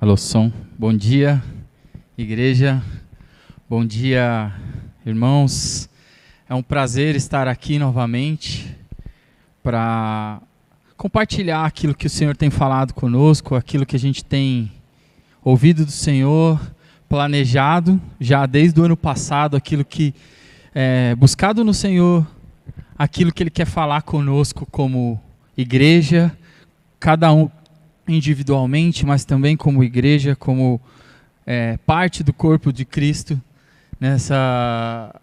Alô, som. Bom dia, igreja. Bom dia, irmãos. É um prazer estar aqui novamente para compartilhar aquilo que o Senhor tem falado conosco, aquilo que a gente tem ouvido do Senhor, planejado já desde o ano passado, aquilo que é buscado no Senhor, aquilo que Ele quer falar conosco como igreja, cada um individualmente, mas também como igreja, como é, parte do corpo de Cristo nessa,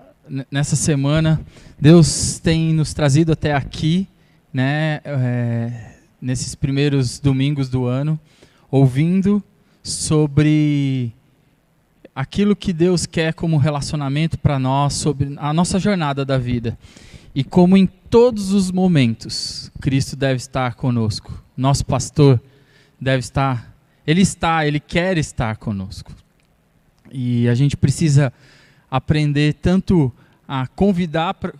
nessa semana. Deus tem nos trazido até aqui, né, é, nesses primeiros domingos do ano, ouvindo sobre aquilo que Deus quer como relacionamento para nós, sobre a nossa jornada da vida. E como em todos os momentos, Cristo deve estar conosco. Nosso pastor deve estar, ele está, ele quer estar conosco. E a gente precisa aprender tanto a convidar pra,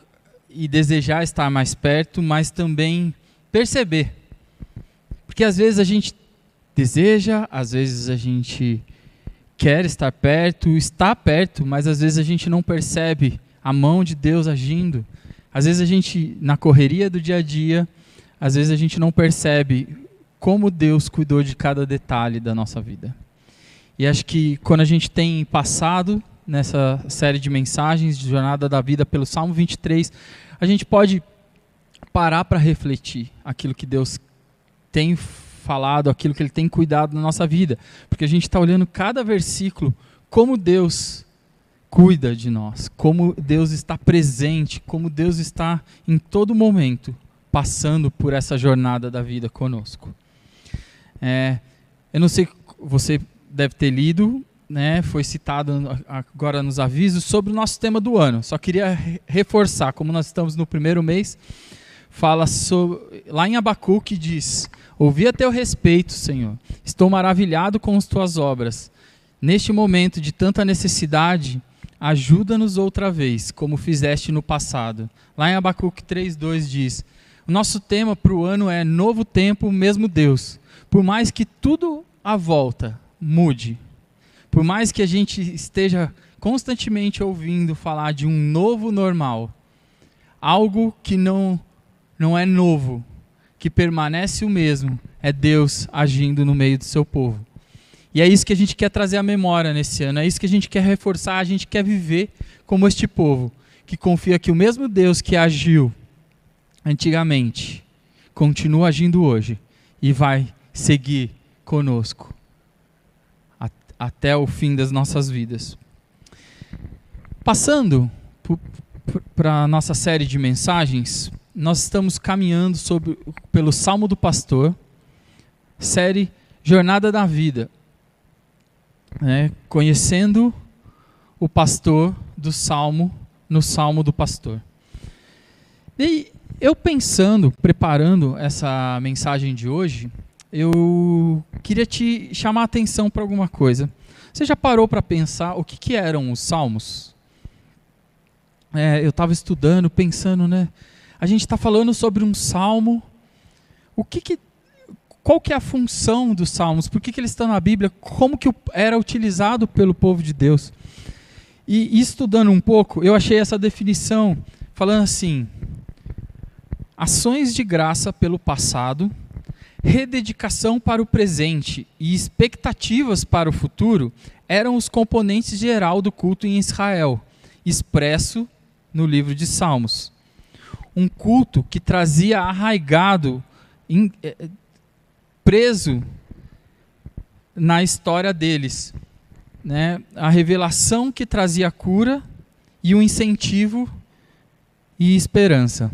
e desejar estar mais perto, mas também perceber. Porque às vezes a gente deseja, às vezes a gente quer estar perto, está perto, mas às vezes a gente não percebe a mão de Deus agindo. Às vezes a gente, na correria do dia a dia, às vezes a gente não percebe como Deus cuidou de cada detalhe da nossa vida. E acho que quando a gente tem passado nessa série de mensagens de Jornada da Vida pelo Salmo 23, a gente pode parar para refletir aquilo que Deus tem falado, aquilo que Ele tem cuidado na nossa vida. Porque a gente está olhando cada versículo, como Deus cuida de nós, como Deus está presente, como Deus está em todo momento passando por essa jornada da vida conosco. É, eu não sei, você deve ter lido, né, foi citado agora nos avisos sobre o nosso tema do ano. Só queria reforçar, como nós estamos no primeiro mês, fala sobre, lá em Abacuque diz: Ouvi a teu respeito, Senhor. Estou maravilhado com as tuas obras. Neste momento de tanta necessidade, ajuda-nos outra vez, como fizeste no passado. Lá em Abacuque 3:2 diz: O nosso tema para o ano é novo tempo, mesmo Deus. Por mais que tudo à volta mude, por mais que a gente esteja constantemente ouvindo falar de um novo normal, algo que não não é novo, que permanece o mesmo, é Deus agindo no meio do seu povo. E é isso que a gente quer trazer à memória nesse ano, é isso que a gente quer reforçar, a gente quer viver como este povo, que confia que o mesmo Deus que agiu antigamente continua agindo hoje e vai seguir conosco até o fim das nossas vidas. Passando para a nossa série de mensagens, nós estamos caminhando sobre, pelo Salmo do Pastor, série Jornada da Vida, né? conhecendo o pastor do Salmo no Salmo do Pastor. E eu pensando, preparando essa mensagem de hoje, eu queria te chamar a atenção para alguma coisa. Você já parou para pensar o que, que, eram os salmos? É, eu estava estudando, pensando, né? A gente está falando sobre um salmo. O que, que qual que é a função dos salmos? Por que, que eles estão na Bíblia? Como que era utilizado pelo povo de Deus? E, e estudando um pouco, eu achei essa definição falando assim: ações de graça pelo passado rededicação para o presente e expectativas para o futuro eram os componentes geral do culto em Israel, expresso no livro de Salmos. Um culto que trazia arraigado, in, eh, eh, preso na história deles, né? a revelação que trazia cura e o incentivo e esperança.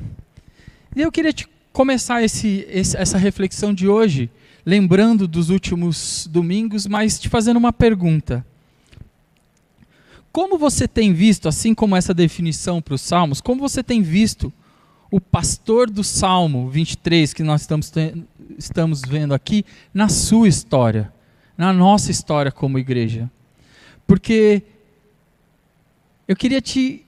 E eu queria te começar esse, esse, essa reflexão de hoje lembrando dos últimos domingos, mas te fazendo uma pergunta. Como você tem visto, assim como essa definição para os Salmos, como você tem visto o pastor do Salmo 23, que nós estamos, estamos vendo aqui, na sua história, na nossa história como igreja? Porque eu queria te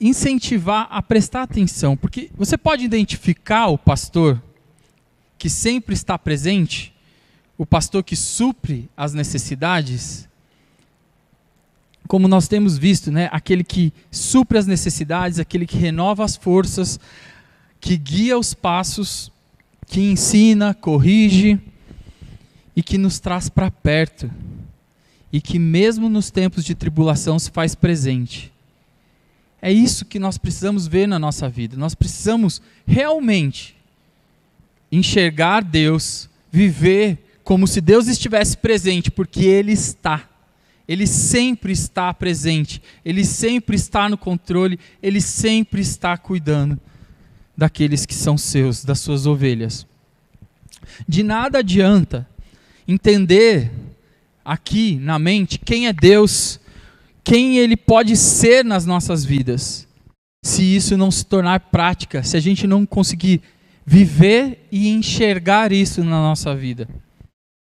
incentivar a prestar atenção, porque você pode identificar o pastor que sempre está presente, o pastor que supre as necessidades, como nós temos visto, né, aquele que supre as necessidades, aquele que renova as forças, que guia os passos, que ensina, corrige e que nos traz para perto, e que mesmo nos tempos de tribulação se faz presente. É isso que nós precisamos ver na nossa vida. Nós precisamos realmente enxergar Deus, viver como se Deus estivesse presente, porque Ele está. Ele sempre está presente, Ele sempre está no controle, Ele sempre está cuidando daqueles que são seus, das suas ovelhas. De nada adianta entender aqui na mente quem é Deus, quem Ele pode ser nas nossas vidas, se isso não se tornar prática, se a gente não conseguir viver e enxergar isso na nossa vida.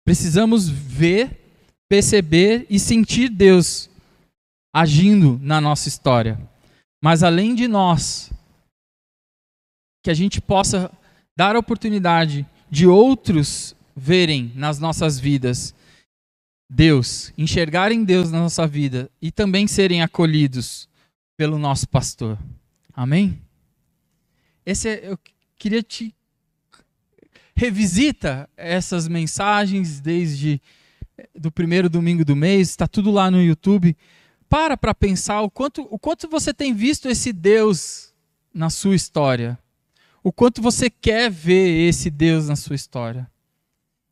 Precisamos ver, perceber e sentir Deus agindo na nossa história. Mas além de nós, que a gente possa dar a oportunidade de outros verem nas nossas vidas Deus, enxergarem Deus na nossa vida e também serem acolhidos pelo nosso pastor. Amém? Esse é, eu queria te revisita essas mensagens desde do primeiro domingo do mês, está tudo lá no YouTube. Para para pensar o quanto, o quanto você tem visto esse Deus na sua história. O quanto você quer ver esse Deus na sua história.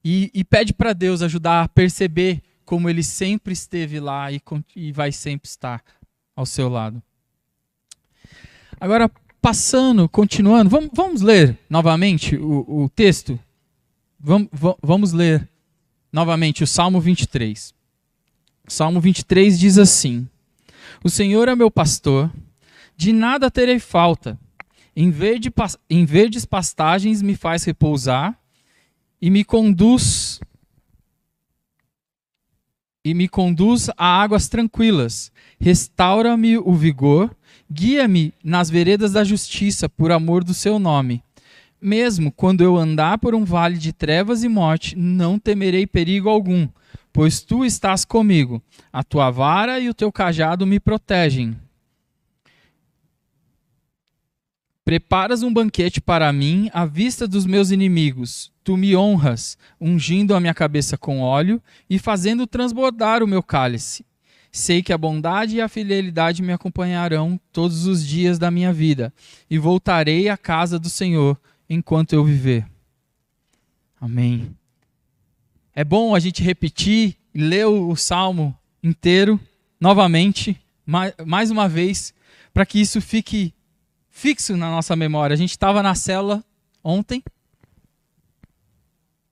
E, e pede para Deus ajudar a perceber como ele sempre esteve lá e, e vai sempre estar ao seu lado. Agora, passando, continuando, vamos, vamos ler novamente o, o texto? Vamos, vamos ler novamente o Salmo 23. O Salmo 23 diz assim: O Senhor é meu pastor, de nada terei falta. Em, em verdes pastagens me faz repousar e me conduz e me conduz a águas tranquilas. Restaura-me o vigor, guia-me nas veredas da justiça por amor do seu nome. Mesmo quando eu andar por um vale de trevas e morte, não temerei perigo algum, pois tu estás comigo. A tua vara e o teu cajado me protegem. Preparas um banquete para mim à vista dos meus inimigos. Tu me honras, ungindo a minha cabeça com óleo e fazendo transbordar o meu cálice. Sei que a bondade e a fidelidade me acompanharão todos os dias da minha vida, e voltarei à casa do Senhor enquanto eu viver. Amém. É bom a gente repetir e ler o salmo inteiro novamente, mais uma vez, para que isso fique fixo na nossa memória. A gente estava na célula ontem,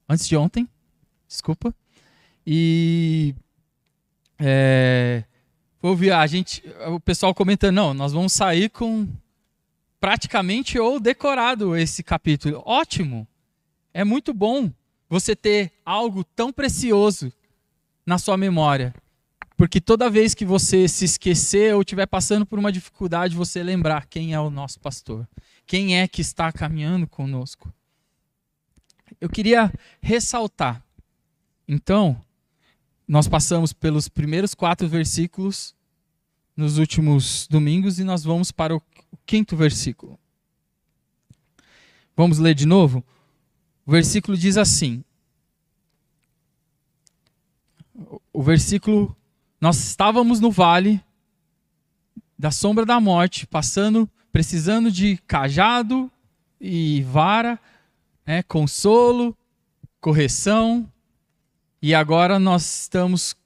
antes de ontem, desculpa, e é, ouvir a gente, o pessoal comentando, não, nós vamos sair com praticamente ou decorado esse capítulo. Ótimo, é muito bom você ter algo tão precioso na sua memória. Porque toda vez que você se esquecer ou estiver passando por uma dificuldade, você lembrar quem é o nosso pastor, quem é que está caminhando conosco. Eu queria ressaltar. Então, nós passamos pelos primeiros quatro versículos nos últimos domingos e nós vamos para o quinto versículo. Vamos ler de novo? O versículo diz assim: o versículo nós estávamos no vale da sombra da morte, passando, precisando de cajado e vara, né, consolo, correção, e agora nós estamos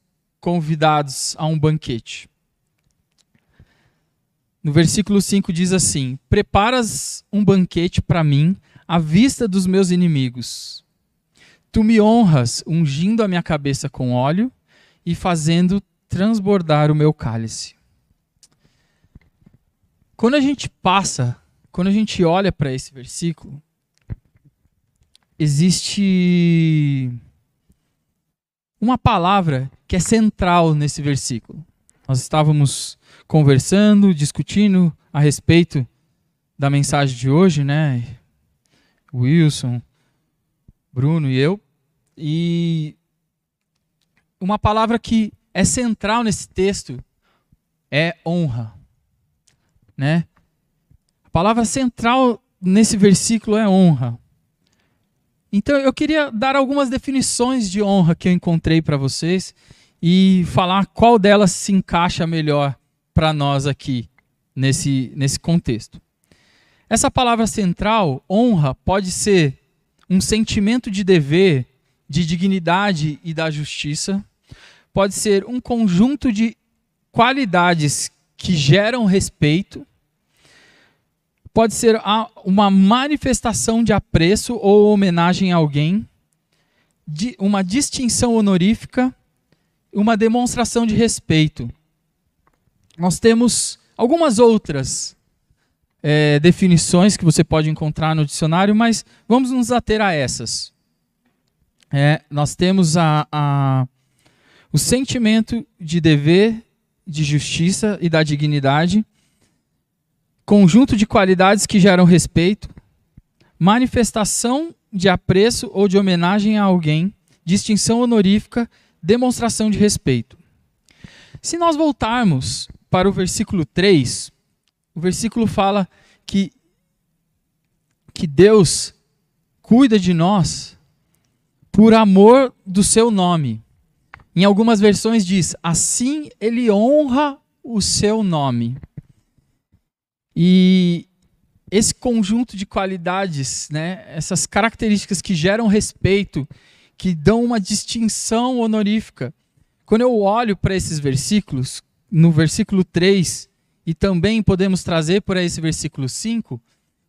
convidados a um banquete. No versículo 5 diz assim: Preparas um banquete para mim à vista dos meus inimigos. Tu me honras, ungindo a minha cabeça com óleo e fazendo transbordar o meu cálice. Quando a gente passa, quando a gente olha para esse versículo, existe uma palavra que é central nesse versículo. Nós estávamos conversando, discutindo a respeito da mensagem de hoje, né? Wilson, Bruno e eu. E uma palavra que é central nesse texto é honra, né? A palavra central nesse versículo é honra. Então eu queria dar algumas definições de honra que eu encontrei para vocês e falar qual delas se encaixa melhor para nós aqui nesse, nesse contexto. Essa palavra central, honra, pode ser um sentimento de dever, de dignidade e da justiça, pode ser um conjunto de qualidades que geram respeito, pode ser uma manifestação de apreço ou homenagem a alguém, uma distinção honorífica, uma demonstração de respeito. Nós temos algumas outras é, definições que você pode encontrar no dicionário, mas vamos nos ater a essas. É, nós temos a, a, o sentimento de dever, de justiça e da dignidade, conjunto de qualidades que geram respeito, manifestação de apreço ou de homenagem a alguém, distinção honorífica, demonstração de respeito. Se nós voltarmos para o versículo 3, o versículo fala que, que Deus cuida de nós por amor do seu nome. Em algumas versões diz: assim ele honra o seu nome. E esse conjunto de qualidades, né, essas características que geram respeito, que dão uma distinção honorífica. Quando eu olho para esses versículos, no versículo 3, e também podemos trazer para esse versículo 5,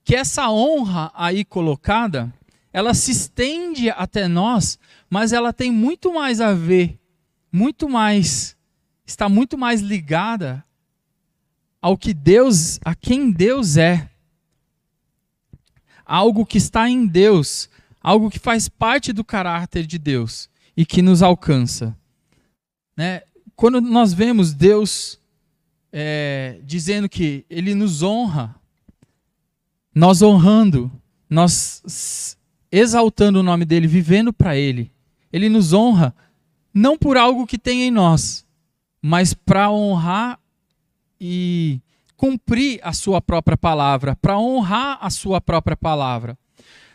que essa honra aí colocada, ela se estende até nós, mas ela tem muito mais a ver, muito mais, está muito mais ligada ao que Deus, a quem Deus é. Algo que está em Deus, algo que faz parte do caráter de Deus e que nos alcança. Né? Quando nós vemos Deus é, dizendo que Ele nos honra, nós honrando, nós exaltando o nome dele, vivendo para Ele, Ele nos honra não por algo que tem em nós, mas para honrar e cumprir a sua própria palavra, para honrar a sua própria palavra.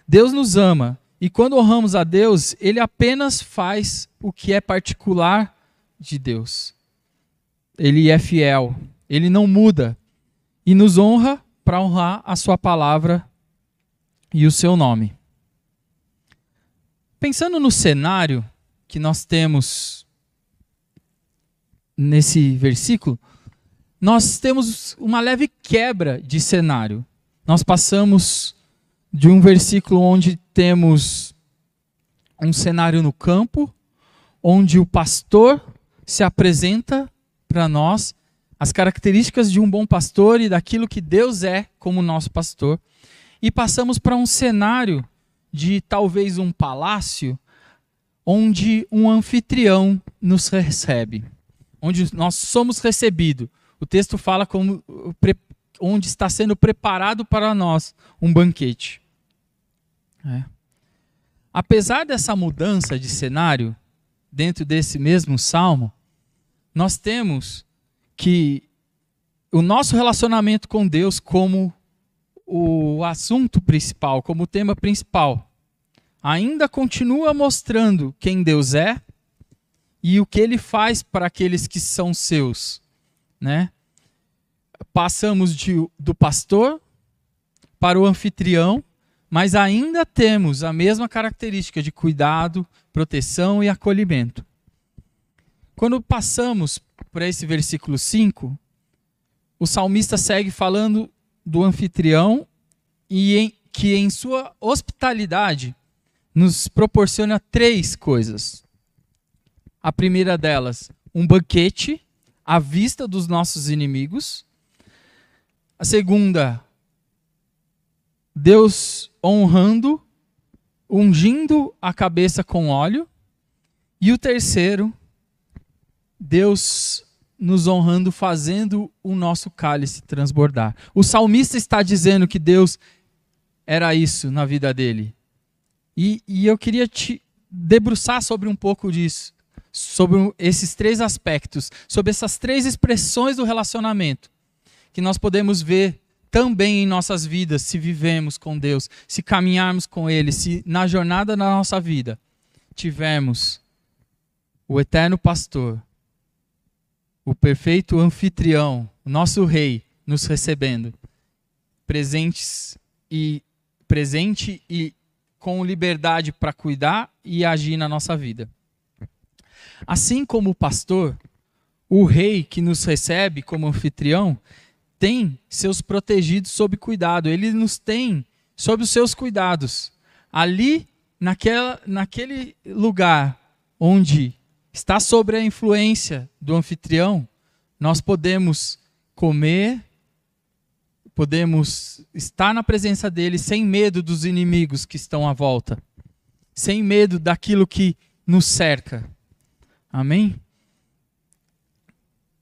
Deus nos ama e quando honramos a Deus, ele apenas faz o que é particular de Deus. Ele é fiel, ele não muda e nos honra para honrar a sua palavra e o seu nome. Pensando no cenário que nós temos nesse versículo, nós temos uma leve quebra de cenário. Nós passamos de um versículo onde temos um cenário no campo, onde o pastor se apresenta para nós as características de um bom pastor e daquilo que Deus é como nosso pastor, e passamos para um cenário de talvez um palácio onde um anfitrião nos recebe, onde nós somos recebidos o texto fala como onde está sendo preparado para nós um banquete. É. Apesar dessa mudança de cenário, dentro desse mesmo salmo, nós temos que o nosso relacionamento com Deus como o assunto principal, como o tema principal, ainda continua mostrando quem Deus é e o que ele faz para aqueles que são seus né? Passamos de, do pastor para o anfitrião, mas ainda temos a mesma característica de cuidado, proteção e acolhimento. Quando passamos para esse versículo 5, o salmista segue falando do anfitrião e em, que em sua hospitalidade nos proporciona três coisas. A primeira delas, um banquete à vista dos nossos inimigos. A segunda, Deus honrando, ungindo a cabeça com óleo. E o terceiro, Deus nos honrando, fazendo o nosso cálice transbordar. O salmista está dizendo que Deus era isso na vida dele. E, e eu queria te debruçar sobre um pouco disso, sobre esses três aspectos, sobre essas três expressões do relacionamento, que nós podemos ver também em nossas vidas, se vivemos com Deus, se caminharmos com Ele, se na jornada da nossa vida tivermos o eterno pastor, o perfeito anfitrião, o nosso rei nos recebendo, presentes e presente e com liberdade para cuidar e agir na nossa vida. Assim como o pastor, o rei que nos recebe como anfitrião tem seus protegidos sob cuidado, ele nos tem sob os seus cuidados. Ali, naquela, naquele lugar onde está sob a influência do anfitrião, nós podemos comer, podemos estar na presença dele sem medo dos inimigos que estão à volta, sem medo daquilo que nos cerca. Amém?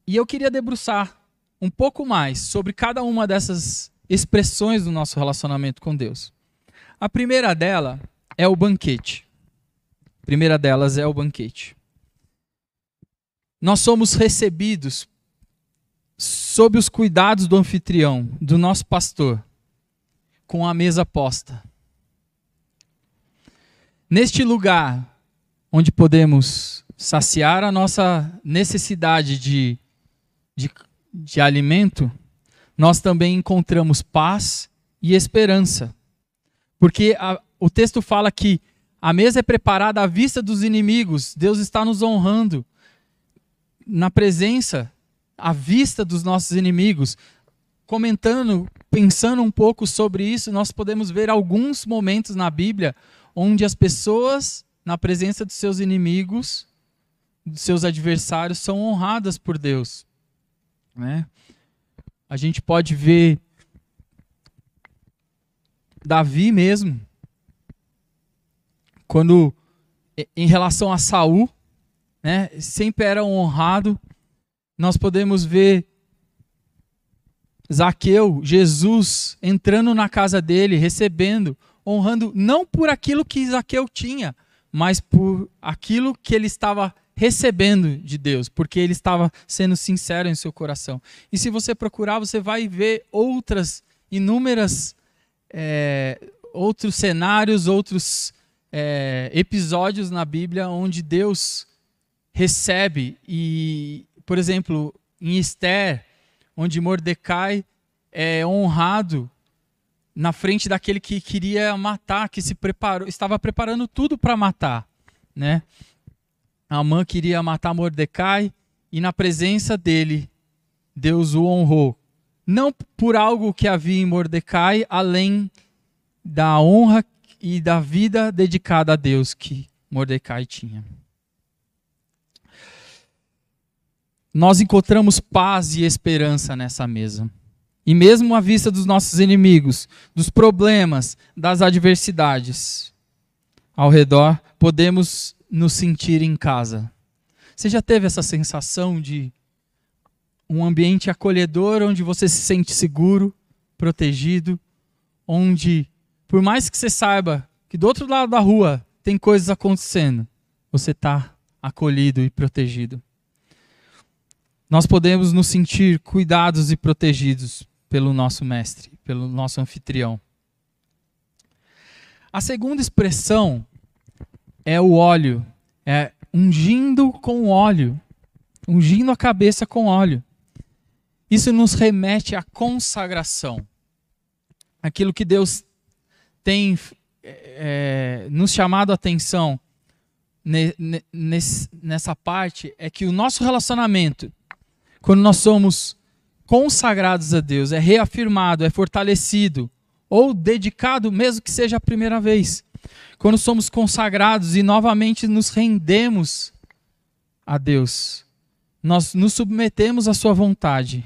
E eu queria debruçar um pouco mais sobre cada uma dessas expressões do nosso relacionamento com Deus. A primeira dela é o banquete. A primeira delas é o banquete. Nós somos recebidos sob os cuidados do anfitrião, do nosso pastor, com a mesa posta. Neste lugar onde podemos saciar a nossa necessidade de, de de alimento, nós também encontramos paz e esperança. Porque a, o texto fala que a mesa é preparada à vista dos inimigos, Deus está nos honrando na presença, à vista dos nossos inimigos. Comentando, pensando um pouco sobre isso, nós podemos ver alguns momentos na Bíblia onde as pessoas, na presença dos seus inimigos, dos seus adversários, são honradas por Deus. Né? A gente pode ver Davi mesmo, quando em relação a Saul, né, sempre era honrado. Nós podemos ver Zaqueu, Jesus entrando na casa dele, recebendo, honrando não por aquilo que Zaqueu tinha, mas por aquilo que ele estava recebendo de Deus, porque ele estava sendo sincero em seu coração. E se você procurar, você vai ver outras inúmeras é, outros cenários, outros é, episódios na Bíblia onde Deus recebe e, por exemplo, em Esther, onde Mordecai é honrado na frente daquele que queria matar, que se preparou, estava preparando tudo para matar, né? Amã queria matar Mordecai e na presença dele, Deus o honrou. Não por algo que havia em Mordecai, além da honra e da vida dedicada a Deus que Mordecai tinha. Nós encontramos paz e esperança nessa mesa. E mesmo à vista dos nossos inimigos, dos problemas, das adversidades ao redor, podemos nos sentir em casa. Você já teve essa sensação de um ambiente acolhedor onde você se sente seguro, protegido, onde, por mais que você saiba que do outro lado da rua tem coisas acontecendo, você está acolhido e protegido. Nós podemos nos sentir cuidados e protegidos pelo nosso mestre, pelo nosso anfitrião. A segunda expressão é o óleo, é ungindo com óleo, ungindo a cabeça com óleo. Isso nos remete à consagração. Aquilo que Deus tem é, nos chamado a atenção ne, ne, nessa parte é que o nosso relacionamento, quando nós somos consagrados a Deus, é reafirmado, é fortalecido, ou dedicado, mesmo que seja a primeira vez quando somos consagrados e novamente nos rendemos a Deus, nós nos submetemos à Sua vontade.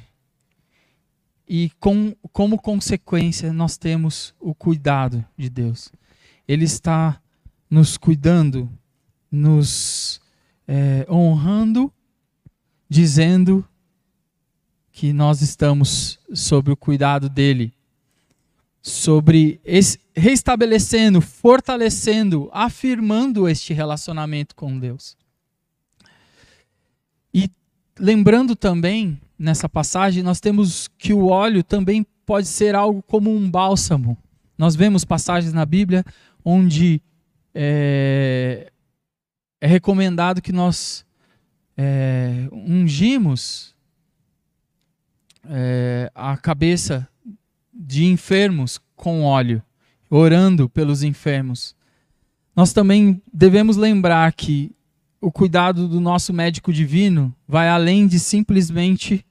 E com, como consequência, nós temos o cuidado de Deus. Ele está nos cuidando, nos é, honrando, dizendo que nós estamos sob o cuidado dele. sobre esse, restabelecendo, fortalecendo, afirmando este relacionamento com Deus. E lembrando também, nessa passagem, nós temos que o óleo também pode ser algo como um bálsamo. Nós vemos passagens na Bíblia onde é, é recomendado que nós é, ungimos é, a cabeça de enfermos com óleo, orando pelos enfermos. Nós também devemos lembrar que o cuidado do nosso médico divino vai além de simplesmente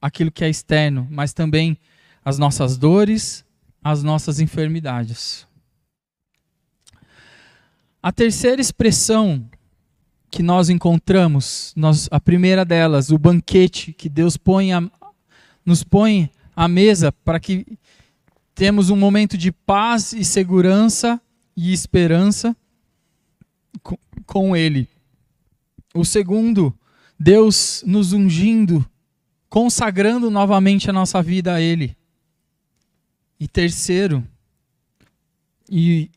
aquilo que é externo, mas também as nossas dores, as nossas enfermidades. A terceira expressão que nós encontramos, nós, a primeira delas, o banquete que Deus põe nos põe à mesa para que temos um momento de paz e segurança e esperança com, Ele. O segundo, Deus nos ungindo, consagrando novamente a nossa vida a Ele. E terceiro, e,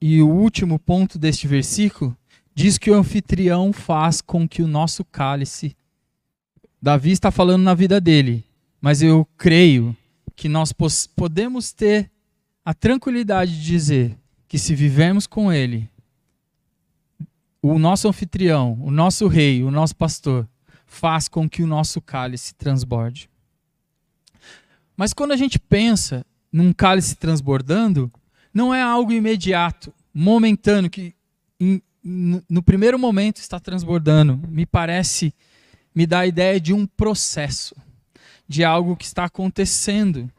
e o último ponto deste versículo, diz que o anfitrião faz com que o nosso cálice. Davi está falando na vida dele, mas eu creio que nós podemos ter a tranquilidade de dizer que se vivemos com Ele, o nosso anfitrião, o nosso rei, o nosso pastor, faz com que o nosso cálice transborde. Mas quando a gente pensa num cálice transbordando, não é algo imediato, momentâneo, que no primeiro momento está transbordando. Me parece, me dá a ideia de um processo de algo que está acontecendo.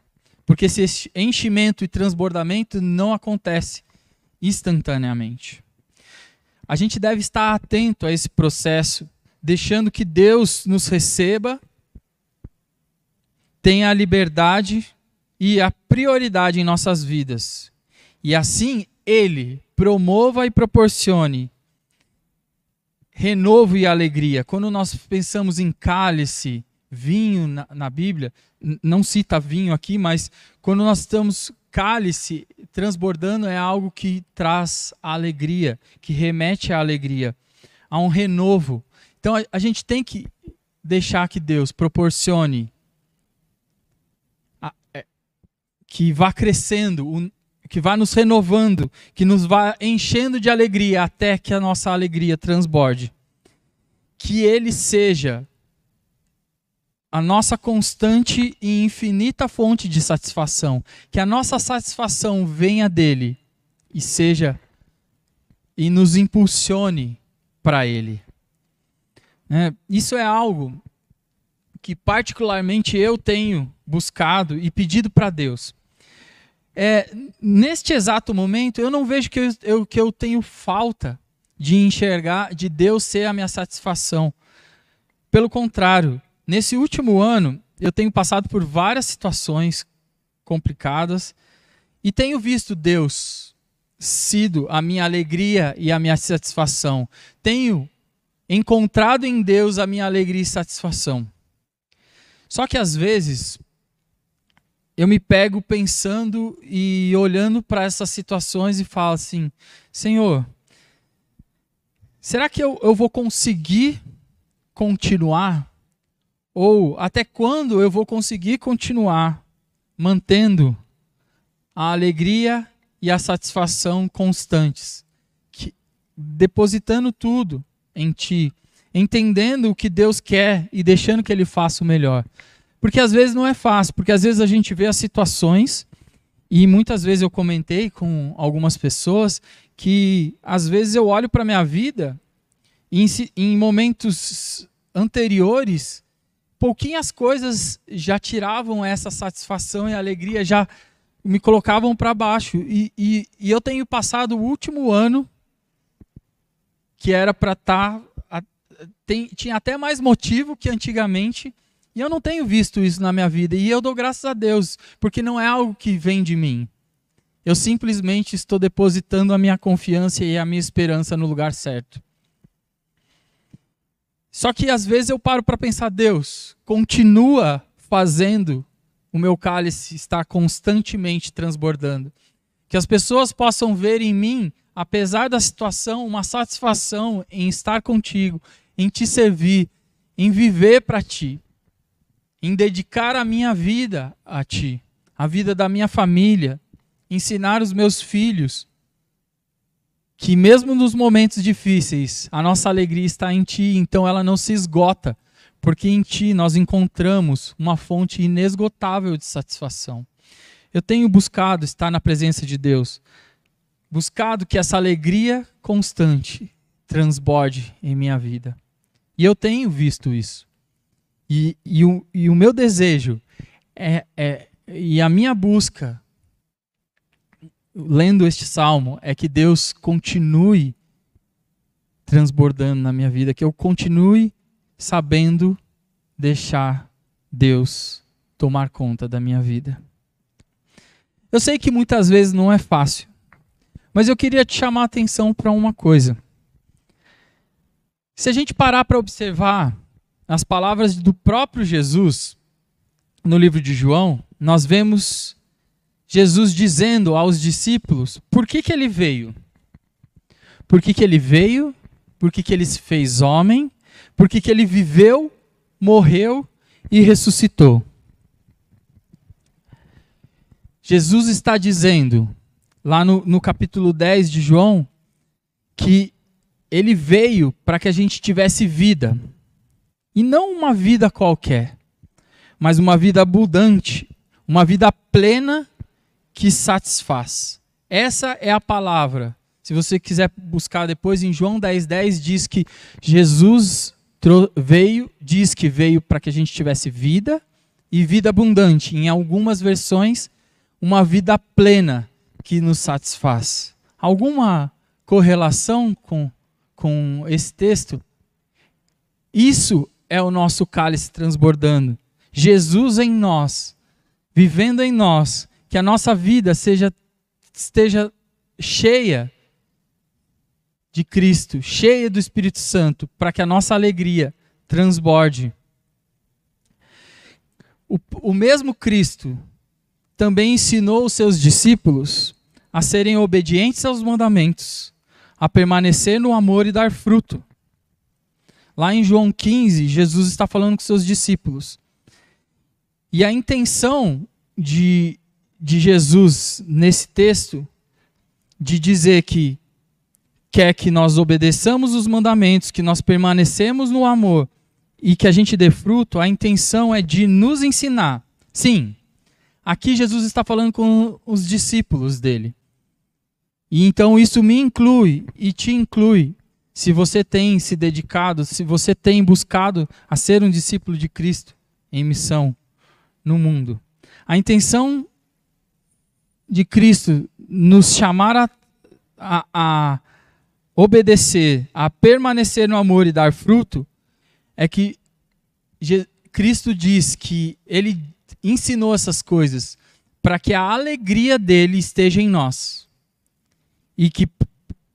Porque esse enchimento e transbordamento não acontece instantaneamente. A gente deve estar atento a esse processo, deixando que Deus nos receba, tenha a liberdade e a prioridade em nossas vidas. E assim ele promova e proporcione renovo e alegria. Quando nós pensamos em cálice, vinho na, na Bíblia, não cita vinho aqui, mas quando nós estamos cálice transbordando é algo que traz alegria, que remete à alegria, a um renovo. Então a, a gente tem que deixar que Deus proporcione a, é, que vá crescendo, que vá nos renovando, que nos vá enchendo de alegria até que a nossa alegria transborde. Que Ele seja a nossa constante e infinita fonte de satisfação. Que a nossa satisfação venha dele e seja e nos impulsione para ele. É, isso é algo que particularmente eu tenho buscado e pedido para Deus. É, neste exato momento, eu não vejo que eu, eu, que eu tenho falta de enxergar, de Deus ser a minha satisfação. Pelo contrário, Nesse último ano, eu tenho passado por várias situações complicadas e tenho visto Deus sido a minha alegria e a minha satisfação. Tenho encontrado em Deus a minha alegria e satisfação. Só que às vezes eu me pego pensando e olhando para essas situações e falo assim: Senhor, será que eu, eu vou conseguir continuar ou até quando eu vou conseguir continuar mantendo a alegria e a satisfação constantes, que, depositando tudo em Ti, entendendo o que Deus quer e deixando que Ele faça o melhor. Porque às vezes não é fácil, porque às vezes a gente vê as situações, e muitas vezes eu comentei com algumas pessoas que às vezes eu olho para a minha vida e em, em momentos anteriores pouquinhas coisas já tiravam essa satisfação e alegria, já me colocavam para baixo. E, e, e, eu tenho passado o último ano que era para estar. Tá, tinha até mais motivo que antigamente. E eu não tenho visto isso na minha vida. E eu dou graças a Deus, porque não é algo que vem de mim. Eu simplesmente estou depositando a minha confiança e a minha esperança no lugar certo. Só que às vezes eu paro para pensar, Deus, continua fazendo o meu cálice estar constantemente transbordando. Que as pessoas possam ver em mim, apesar da situação, uma satisfação em estar contigo, em te servir, em viver para ti, em dedicar a minha vida a ti, a vida da minha família, ensinar os meus filhos que mesmo nos momentos difíceis, a nossa alegria está em ti, então ela não se esgota, porque em ti nós encontramos uma fonte inesgotável de satisfação. Eu tenho buscado estar na presença de Deus, buscado que essa alegria constante transborde em minha vida. E eu tenho visto isso. E, e, o, e o meu desejo é, é, e a minha busca lendo este salmo é que Deus continue transbordando na minha vida, que eu continue sabendo deixar Deus tomar conta da minha vida. Eu sei que muitas vezes não é fácil, mas eu queria te chamar a atenção para uma coisa. Se a gente parar para observar as palavras do próprio Jesus no livro de João, nós vemos Jesus dizendo aos discípulos por que, que ele veio. Por que, que ele veio, por que, que ele se fez homem, por que, que ele viveu, morreu e ressuscitou. Jesus está dizendo, lá no, no capítulo 10 de João, que ele veio para que a gente tivesse vida. E não uma vida qualquer, mas uma vida abundante, uma vida plena que satisfaz. Essa é a palavra. Se você quiser buscar depois em João 10:10 10, diz que Jesus veio, diz que veio para que a gente tivesse vida e vida abundante. Em algumas versões, uma vida plena que nos satisfaz. Alguma correlação com, com esse texto? Isso é o nosso cálice transbordando. Jesus em nós, vivendo em nós, que a nossa vida seja esteja cheia de Cristo, cheia do Espírito Santo, para que a nossa alegria transborde. O, o mesmo Cristo também ensinou os seus discípulos a serem obedientes aos mandamentos, a permanecer no amor e dar fruto. Lá em João 15, Jesus está falando com seus discípulos. E a intenção de de Jesus nesse texto de dizer que quer que nós obedeçamos os mandamentos, que nós permanecemos no amor e que a gente dê fruto, a intenção é de nos ensinar. Sim, aqui Jesus está falando com os discípulos dele. E então isso me inclui e te inclui. Se você tem se dedicado, se você tem buscado a ser um discípulo de Cristo em missão no mundo. A intenção de Cristo nos chamar a, a, a obedecer, a permanecer no amor e dar fruto, é que Cristo diz que ele ensinou essas coisas para que a alegria dele esteja em nós. E que,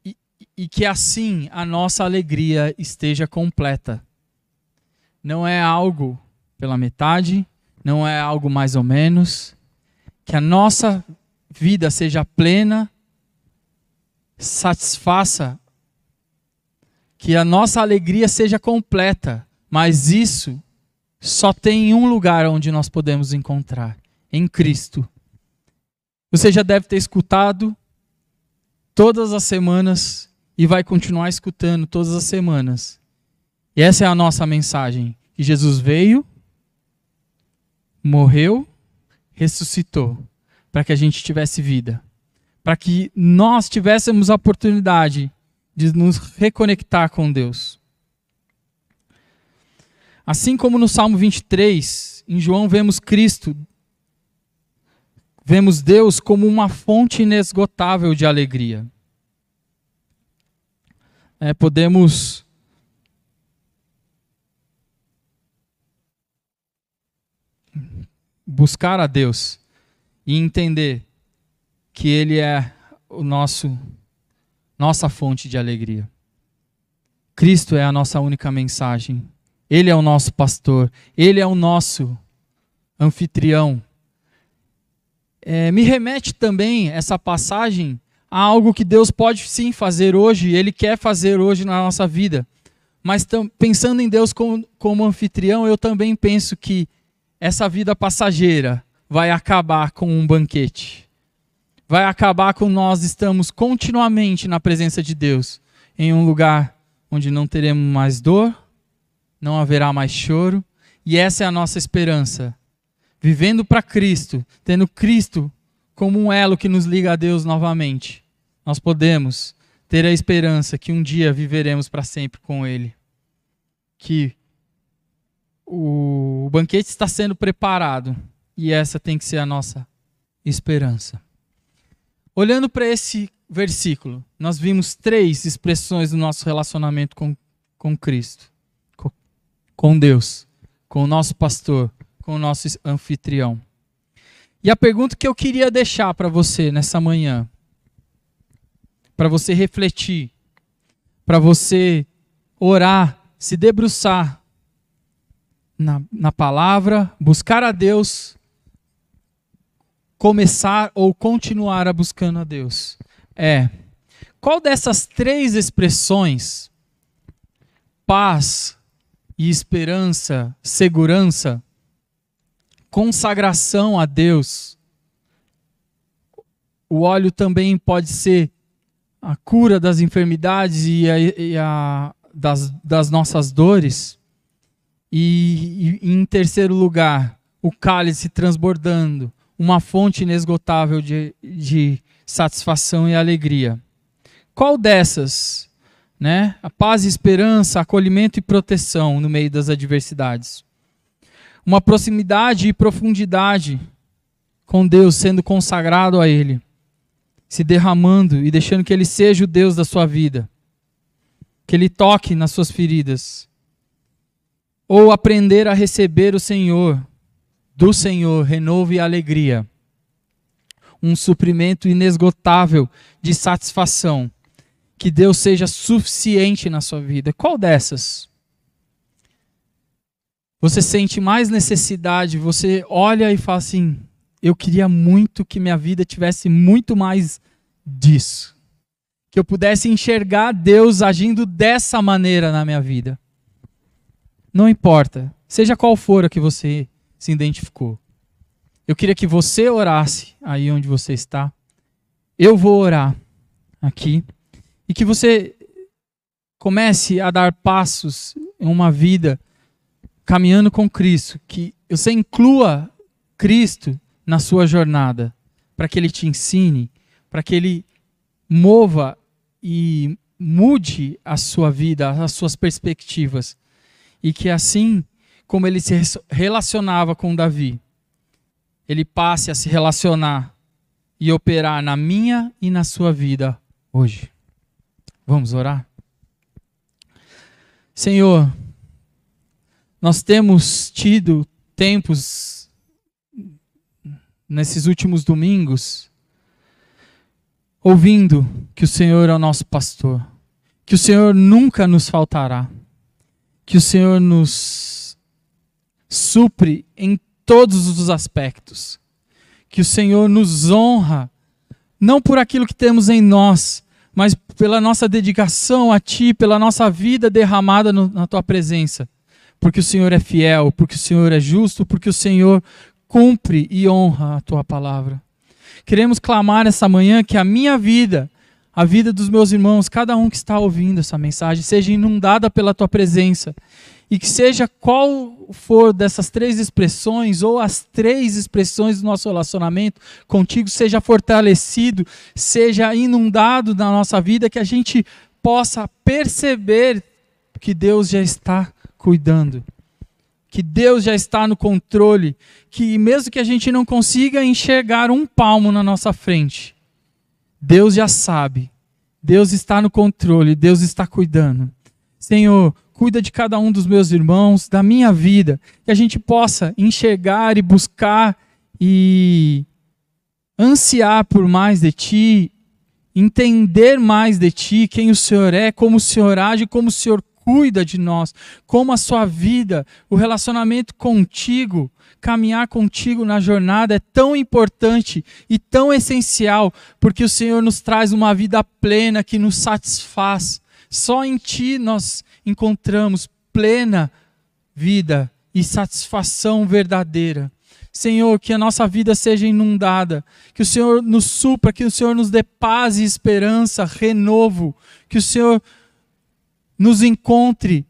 e, e, que assim a nossa alegria esteja completa. Não é algo pela metade, não é algo mais ou menos. Que a nossa vida seja plena, satisfaça, que a nossa alegria seja completa, mas isso só tem um lugar onde nós podemos encontrar em Cristo. Você já deve ter escutado todas as semanas e vai continuar escutando todas as semanas. E essa é a nossa mensagem: que Jesus veio, morreu, ressuscitou para que a gente tivesse vida, para que nós tivéssemos a oportunidade de nos reconectar com Deus. Assim como no Salmo 23, em João vemos Cristo, vemos Deus como uma fonte inesgotável de alegria. É, podemos buscar a Deus e entender que Ele é o nosso nossa fonte de alegria. Cristo é a nossa única mensagem. Ele é o nosso pastor. Ele é o nosso anfitrião. é, me remete também essa passagem a algo que Deus pode sim fazer hoje, Ele quer fazer hoje na nossa vida. Mas pensando em Deus como, como anfitrião, eu também penso que essa vida passageira vai acabar com um banquete. Vai acabar com nós estamos continuamente na presença de Deus, em um lugar onde não teremos mais dor, não haverá mais choro, e essa é a nossa esperança. Vivendo para Cristo, tendo Cristo como um elo que nos liga a Deus novamente, nós podemos ter a esperança que um dia viveremos para sempre com Ele. Que o banquete está sendo preparado e essa tem que ser a nossa esperança. Olhando para esse versículo, nós vimos três expressões do nosso relacionamento com, com Cristo, com, Deus, com o nosso pastor, com o nosso anfitrião. E a pergunta que eu queria deixar para você nessa manhã, para você refletir, para você orar, se debruçar na, na palavra, buscar a Deus começar ou continuar a buscando a Deus é: qual dessas três expressões, paz e esperança, segurança, consagração a Deus, o óleo também pode ser a cura das enfermidades e a, e a das, das, nossas dores. E, e, em terceiro lugar, o cálice transbordando, uma fonte inesgotável de, de satisfação e alegria. Qual dessas, né? A paz e esperança, acolhimento e proteção no meio das adversidades. Uma proximidade e profundidade com Deus, sendo consagrado a Ele, se derramando e deixando que Ele seja o Deus da sua vida, que Ele toque nas suas feridas. Ou aprender a receber o Senhor do Senhor renovo e alegria, um suprimento inesgotável de satisfação. Que Deus seja suficiente na sua vida. Qual dessas? Você sente mais necessidade, você olha e fala assim: eu queria muito que minha vida tivesse muito mais disso. Que eu pudesse enxergar Deus agindo dessa maneira na minha vida. Não importa, seja qual for a que você se identificou. Eu queria que você orasse aí onde você está. Eu vou orar aqui. E que você comece a dar passos em uma vida caminhando com Cristo. Que você inclua Cristo na sua jornada. Para que Ele te ensine, para que Ele mova e mude a sua vida, as suas perspectivas. E que assim como ele se relacionava com Davi, ele passe a se relacionar e operar na minha e na sua vida hoje. Vamos orar? Senhor, nós temos tido tempos nesses últimos domingos ouvindo que o Senhor é o nosso pastor, que o Senhor nunca nos faltará, que o Senhor nos supre em todos os aspectos. Que o Senhor nos honra, não por aquilo que temos em nós, mas pela nossa dedicação a Ti, pela nossa vida derramada no, na Tua presença. Porque o Senhor é fiel, porque o Senhor é justo, porque o Senhor cumpre e honra a Tua palavra. Queremos clamar essa manhã que a minha vida, a vida dos meus irmãos, cada um que está ouvindo essa mensagem, seja inundada pela Tua presença e que seja qual for dessas três expressões, ou as três expressões do nosso relacionamento contigo, seja fortalecido, seja inundado na nossa vida, que a gente possa perceber que Deus já está cuidando, que Deus já está no controle, que mesmo que a gente não consiga enxergar um palmo na nossa frente, Deus já sabe, Deus está no controle, Deus está cuidando. Senhor, cuida de cada um dos meus irmãos, da minha vida, que a gente possa enxergar e buscar e ansiar por mais de Ti, entender mais de Ti, quem o Senhor é, como o Senhor age, como o Senhor cuida de nós, como a sua vida, o relacionamento contigo, caminhar contigo na jornada é tão importante e tão essencial, porque o Senhor nos traz uma vida plena que nos satisfaz. Só em Ti nós encontramos plena vida e satisfação verdadeira. Senhor, que a nossa vida seja inundada, que o Senhor nos supra, que o Senhor nos dê paz e esperança, renovo, que o Senhor nos encontre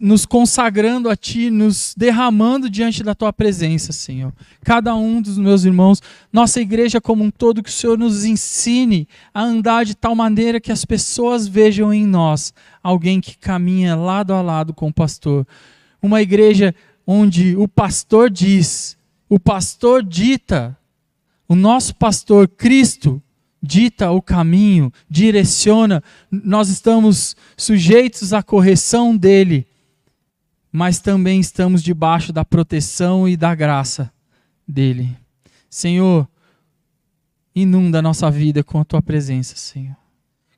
nos consagrando a Ti, nos derramando diante da Tua presença, Senhor. Cada um dos meus irmãos, nossa igreja como um todo, que o Senhor nos ensine a andar de tal maneira que as pessoas vejam em nós alguém que caminha lado a lado com o pastor. Uma igreja onde o pastor diz, o pastor dita, o nosso pastor Cristo dita o caminho, direciona, nós estamos sujeitos à correção dele, mas também estamos debaixo da proteção e da graça dele. Senhor, inunda a nossa vida com a tua presença, Senhor.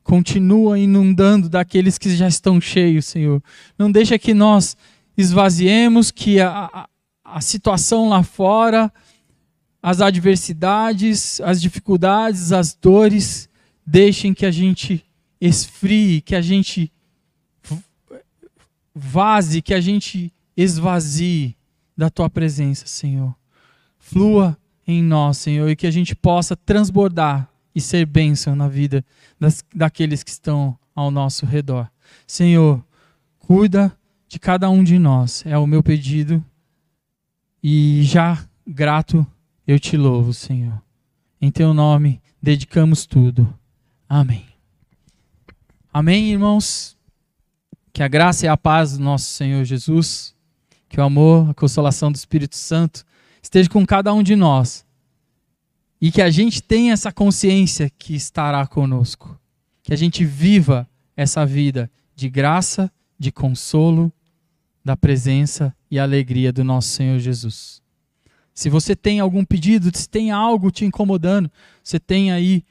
Continua inundando daqueles que já estão cheios, Senhor. Não deixa que nós esvaziemos, que a, a, a situação lá fora as adversidades, as dificuldades, as dores, deixem que a gente esfrie, que a gente vaze, que a gente esvazie da tua presença, Senhor. Flua em nós, Senhor, e que a gente possa transbordar e ser bênção na vida das, daqueles que estão ao nosso redor. Senhor, cuida de cada um de nós, é o meu pedido. E já grato eu te louvo, Senhor. Em teu nome dedicamos tudo. Amém. Amém, irmãos. Que a graça e a paz do nosso Senhor Jesus, que o amor, a consolação do Espírito Santo esteja com cada um de nós. E que a gente tenha essa consciência que estará conosco. Que a gente viva essa vida de graça, de consolo, da presença e alegria do nosso Senhor Jesus. Se você tem algum pedido, se tem algo te incomodando, você tem aí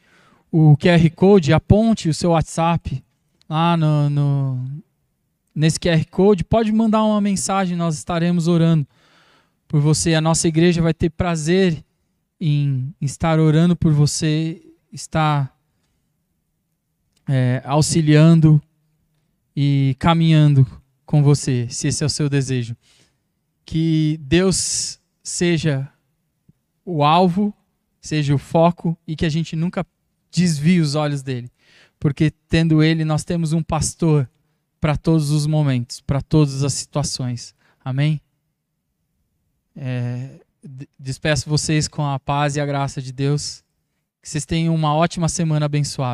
o QR Code, aponte o seu WhatsApp lá no, no, nesse QR Code, pode mandar uma mensagem, nós estaremos orando por você. A nossa igreja vai ter prazer em estar orando por você, estar é, auxiliando e caminhando com você, se esse é o seu desejo. Que Deus seja o alvo, seja o foco e que a gente nunca desvie os olhos dele. Porque tendo ele, nós temos um pastor para todos os momentos, para todas as situações. Amém? É, despeço vocês com a paz e a graça de Deus. Que vocês tenham uma ótima semana abençoada.